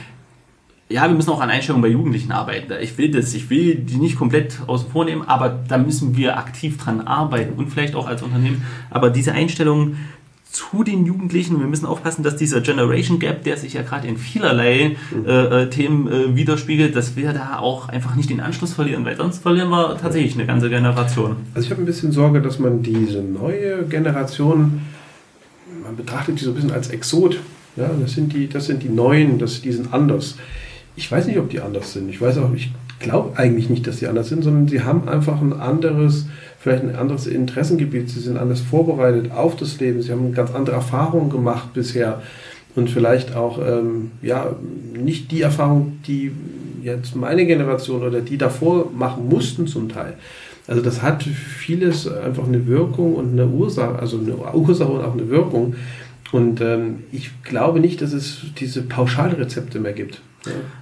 Ja, wir müssen auch an Einstellungen bei Jugendlichen arbeiten. Ich will das, ich will die nicht komplett außen vor nehmen, aber da müssen wir aktiv dran arbeiten und vielleicht auch als Unternehmen. Aber diese Einstellungen zu den Jugendlichen. Wir müssen aufpassen, dass dieser Generation Gap, der sich ja gerade in vielerlei äh, äh, Themen äh, widerspiegelt, dass wir da auch einfach nicht den Anschluss verlieren, weil sonst verlieren wir tatsächlich eine ganze Generation. Also ich habe ein bisschen Sorge, dass man diese neue Generation, betrachtet die so ein bisschen als Exot. Ja, das sind die, das sind die Neuen, das, die sind anders. Ich weiß nicht, ob die anders sind. Ich weiß auch, ich glaube eigentlich nicht, dass sie anders sind, sondern sie haben einfach ein anderes vielleicht ein anderes Interessengebiet, sie sind anders vorbereitet auf das Leben, sie haben ganz andere Erfahrungen gemacht bisher und vielleicht auch ähm, ja, nicht die Erfahrung, die jetzt meine Generation oder die davor machen mussten zum Teil. Also das hat vieles einfach eine Wirkung und eine Ursache, also eine Ursache und auch eine Wirkung. Und ähm, ich glaube nicht, dass es diese Pauschalrezepte mehr gibt.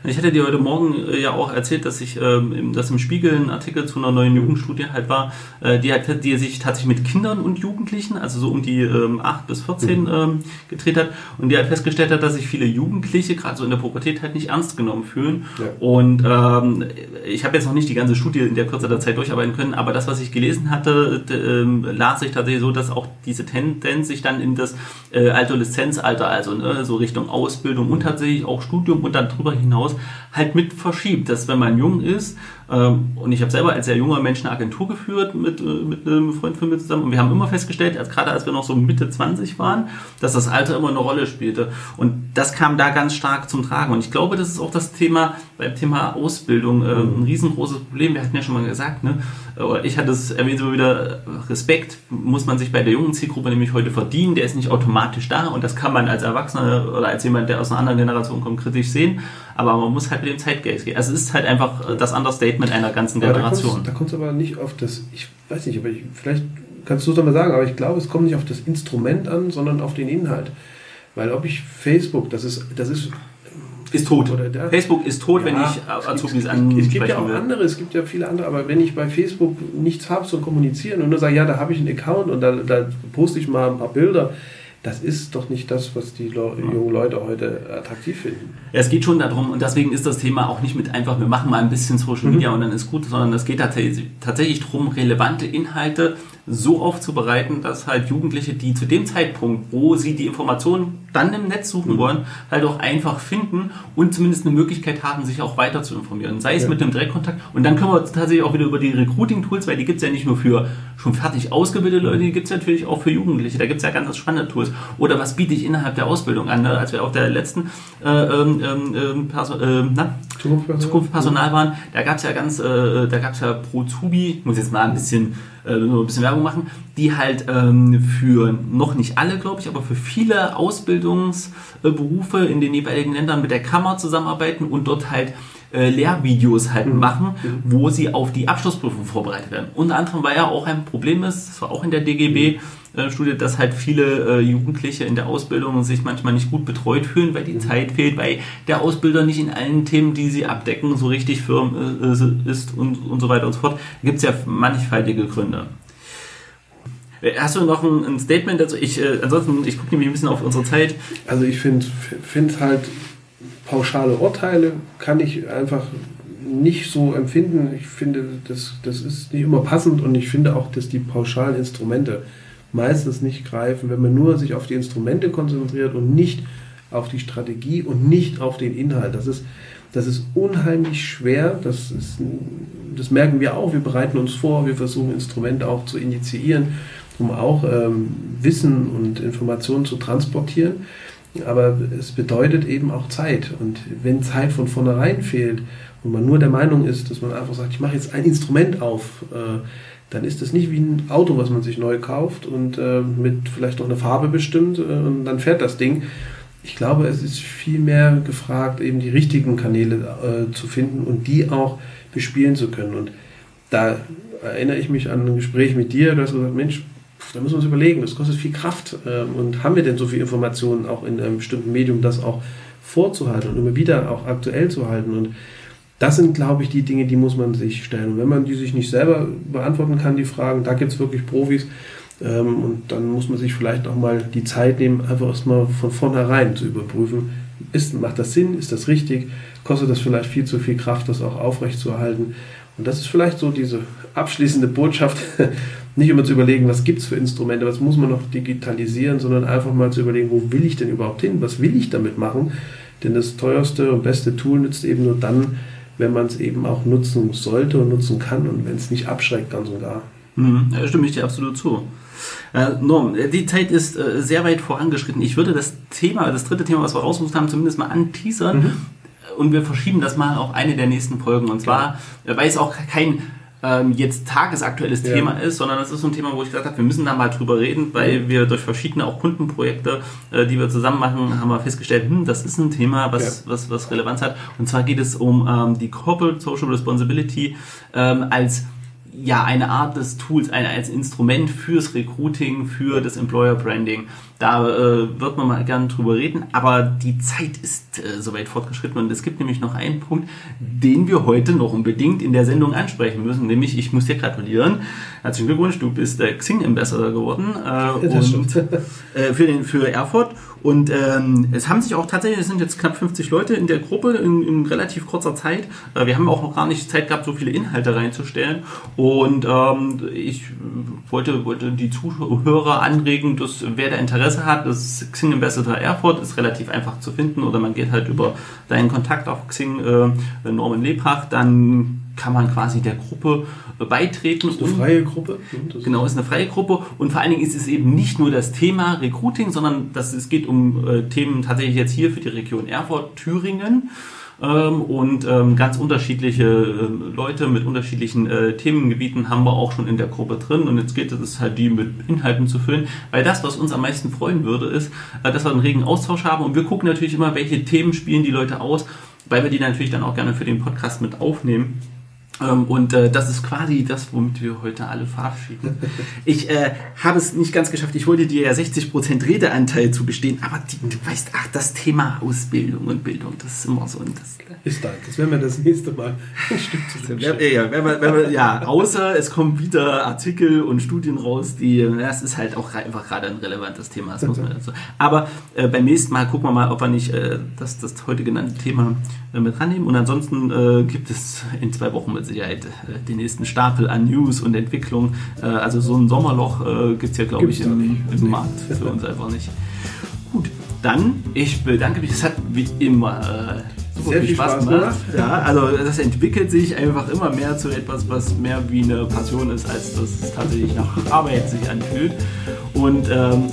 Ich hatte dir heute Morgen äh, ja auch erzählt, dass ich, ähm, dass im Spiegel ein Artikel zu einer neuen Jugendstudie halt war, äh, die, halt, die sich tatsächlich mit Kindern und Jugendlichen, also so um die ähm, 8 bis 14 mhm. ähm, gedreht hat und die halt festgestellt hat, dass sich viele Jugendliche gerade so in der Pubertät halt nicht ernst genommen fühlen. Ja. Und ähm, ich habe jetzt noch nicht die ganze Studie in der Kürze der Zeit durcharbeiten können, aber das, was ich gelesen hatte, ähm, las sich tatsächlich so, dass auch diese Tendenz sich dann in das äh, Adoleszenzalter, also ne, so Richtung Ausbildung und tatsächlich auch Studium und dann drüber hinaus halt mit verschiebt. Dass wenn man jung ist, ähm, und ich habe selber als sehr junger Mensch eine Agentur geführt mit, äh, mit einem Freund von mir zusammen und wir haben immer festgestellt, als, gerade als wir noch so Mitte 20 waren, dass das Alter immer eine Rolle spielte. Und das kam da ganz stark zum Tragen. Und ich glaube, das ist auch das Thema beim Thema Ausbildung äh, ein riesengroßes Problem. Wir hatten ja schon mal gesagt, ne? ich hatte es erwähnt immer wieder, Respekt muss man sich bei der jungen Zielgruppe nämlich heute verdienen. Der ist nicht automatisch da und das kann man als Erwachsener oder als jemand, der aus einer anderen Generation kommt, kritisch sehen. Aber man muss halt dem Zeitgeist gehen. Also es ist halt einfach das Understatement einer ganzen Generation. Da kommt es aber nicht auf das, ich weiß nicht, aber ich, vielleicht kannst du es doch mal sagen, aber ich glaube, es kommt nicht auf das Instrument an, sondern auf den Inhalt. Weil ob ich Facebook, das ist, das ist ist tot. Facebook ist tot, ja, wenn ich Azubis an. Es gibt ja auch andere, es gibt ja viele andere, aber wenn ich bei Facebook nichts habe zum Kommunizieren und nur sage, ja, da habe ich einen Account und da, da poste ich mal ein paar Bilder, das ist doch nicht das, was die jungen Leute heute attraktiv finden. Ja, es geht schon darum, und deswegen ist das Thema auch nicht mit einfach, wir machen mal ein bisschen Social Media mhm. und dann ist gut, sondern es geht tatsächlich, tatsächlich darum, relevante Inhalte so aufzubereiten, dass halt Jugendliche, die zu dem Zeitpunkt, wo sie die Informationen dann im Netz suchen mhm. wollen, halt auch einfach finden und zumindest eine Möglichkeit haben, sich auch weiter zu informieren. Sei es ja. mit einem Direktkontakt. Und dann können wir tatsächlich auch wieder über die Recruiting-Tools, weil die gibt es ja nicht nur für schon fertig ausgebildete Leute, die gibt es natürlich auch für Jugendliche. Da gibt es ja ganz spannende Tools. Oder was biete ich innerhalb der Ausbildung an? Ne? Als wir auf der letzten äh, ähm, ähm äh, na? Zukunft Personal waren, da gab es ja ganz, äh, da gab es ja Prozubi, muss jetzt mal ein bisschen äh, nur ein bisschen Werbung machen, die halt ähm, für noch nicht alle, glaube ich, aber für viele Ausbildungsberufe in den jeweiligen Ländern mit der Kammer zusammenarbeiten und dort halt äh, Lehrvideos halt mhm. machen, mhm. wo sie auf die Abschlussprüfung vorbereitet werden. Unter anderem, weil ja auch ein Problem ist, das war auch in der DGB, äh, Studie, dass halt viele äh, Jugendliche in der Ausbildung sich manchmal nicht gut betreut fühlen, weil die mhm. Zeit fehlt, weil der Ausbilder nicht in allen Themen, die sie abdecken, so richtig firm äh, ist und, und so weiter und so fort. Da gibt es ja mannigfaltige Gründe. Äh, hast du noch ein, ein Statement dazu? Ich, äh, ansonsten, ich gucke nämlich ein bisschen auf unsere Zeit. Also ich finde find halt pauschale Urteile kann ich einfach nicht so empfinden. Ich finde, das, das ist nicht immer passend und ich finde auch, dass die pauschalen Instrumente meistens nicht greifen, wenn man nur sich auf die Instrumente konzentriert und nicht auf die Strategie und nicht auf den Inhalt. Das ist, das ist unheimlich schwer. Das, ist, das merken wir auch. Wir bereiten uns vor, wir versuchen Instrumente auch zu initiieren, um auch ähm, Wissen und Informationen zu transportieren. Aber es bedeutet eben auch Zeit. Und wenn Zeit von vornherein fehlt und man nur der Meinung ist, dass man einfach sagt, ich mache jetzt ein Instrument auf, äh, dann ist das nicht wie ein Auto, was man sich neu kauft und äh, mit vielleicht noch eine Farbe bestimmt äh, und dann fährt das Ding. Ich glaube, es ist viel mehr gefragt, eben die richtigen Kanäle äh, zu finden und die auch bespielen zu können. Und da erinnere ich mich an ein Gespräch mit dir, du hast gesagt, Mensch, da müssen wir uns überlegen, das kostet viel Kraft. Ähm, und haben wir denn so viel Informationen auch in einem bestimmten Medium, das auch vorzuhalten und immer wieder auch aktuell zu halten? Und das sind, glaube ich, die Dinge, die muss man sich stellen. Und wenn man die sich nicht selber beantworten kann, die Fragen, da gibt es wirklich Profis, Ähm, und dann muss man sich vielleicht auch mal die Zeit nehmen, einfach erstmal von vornherein zu überprüfen, ist, macht das Sinn, ist das richtig, kostet das vielleicht viel zu viel Kraft, das auch aufrechtzuerhalten. Und das ist vielleicht so diese abschließende Botschaft, nicht immer zu überlegen, was gibt es für Instrumente, was muss man noch digitalisieren, sondern einfach mal zu überlegen, wo will ich denn überhaupt hin, was will ich damit machen. Denn das teuerste und beste Tool nützt eben nur dann, wenn man es eben auch nutzen sollte und nutzen kann und wenn es nicht abschreckt ganz und gar. Mhm, da stimme ich dir absolut zu. Äh, Norm, die Zeit ist äh, sehr weit vorangeschritten. Ich würde das Thema, das dritte Thema, was wir rausgesucht haben, zumindest mal anteasern. Mhm. Und wir verschieben das mal auf eine der nächsten Folgen. Und zwar, ja. weil es auch kein ähm, jetzt tagesaktuelles ja. Thema ist, sondern das ist so ein Thema, wo ich gesagt habe, wir müssen da mal drüber reden, weil wir durch verschiedene auch Kundenprojekte, äh, die wir zusammen machen, haben wir festgestellt, hm, das ist ein Thema, was, ja. was, was Relevanz hat. Und zwar geht es um ähm, die Corporate Social Responsibility ähm, als ja eine Art des Tools, ein, als Instrument fürs Recruiting, für das Employer Branding. Da äh, wird man mal gerne drüber reden, aber die Zeit ist äh, soweit fortgeschritten. Und es gibt nämlich noch einen Punkt, den wir heute noch unbedingt in der Sendung ansprechen müssen, nämlich ich muss dir gratulieren. Herzlichen Glückwunsch, du bist der Xing Ambassador geworden äh, und, äh, für, den, für Erfurt und ähm, es haben sich auch tatsächlich, es sind jetzt knapp 50 Leute in der Gruppe in, in relativ kurzer Zeit. Äh, wir haben auch noch gar nicht Zeit gehabt, so viele Inhalte reinzustellen. Und ähm, ich wollte, wollte die Zuhörer anregen, dass wer da Interesse hat, das Xing Ambassador Erfurt ist relativ einfach zu finden oder man geht halt über deinen Kontakt auf Xing äh, Norman Lebach, dann kann man quasi der Gruppe beitreten. Das ist eine freie Gruppe. Das genau, ist eine freie Gruppe. Und vor allen Dingen ist es eben nicht nur das Thema Recruiting, sondern das, es geht um äh, Themen tatsächlich jetzt hier für die Region Erfurt, Thüringen. Ähm, und ähm, ganz unterschiedliche äh, Leute mit unterschiedlichen äh, Themengebieten haben wir auch schon in der Gruppe drin. Und jetzt geht es halt, die mit Inhalten zu füllen. Weil das, was uns am meisten freuen würde, ist, äh, dass wir einen regen Austausch haben. Und wir gucken natürlich immer, welche Themen spielen die Leute aus, weil wir die natürlich dann auch gerne für den Podcast mit aufnehmen. Ähm, und äh, das ist quasi das, womit wir heute alle verabschieden. Ich äh, habe es nicht ganz geschafft. Ich wollte dir ja 60% Redeanteil zugestehen, aber die, du weißt, ach, das Thema Ausbildung und Bildung, das ist immer so. Und das ist da. Das werden wir das nächste Mal ein Stück zu ja, ja, wenn wir, wenn wir, ja, außer es kommen wieder Artikel und Studien raus, die, das ist halt auch einfach gerade ein relevantes Thema. Das muss man dazu. Aber äh, beim nächsten Mal gucken wir mal, ob wir nicht äh, das, das heute genannte Thema äh, mit rannehmen. Und ansonsten äh, gibt es in zwei Wochen mit Sicherheit äh, den nächsten Stapel an News und Entwicklung. Äh, also so ein Sommerloch äh, gibt es ja, glaube ich, im, im Markt für uns einfach nicht. Gut, dann, ich bedanke mich. Es hat wie immer äh, super viel Spaß, Spaß gemacht. Ja, also das entwickelt sich einfach immer mehr zu etwas, was mehr wie eine Passion ist, als das tatsächlich nach Arbeit sich anfühlt. Und ähm,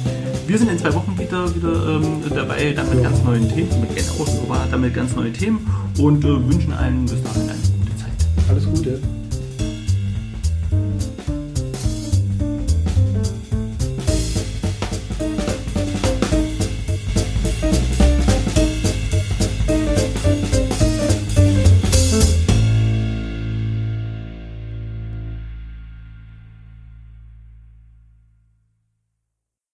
wir sind in zwei Wochen wieder, wieder ähm, dabei, dann mit ganz neuen Themen, mit aus, aber dann mit ganz neuen Themen und äh, wünschen allen bis dahin eine gute Zeit. Alles Gute.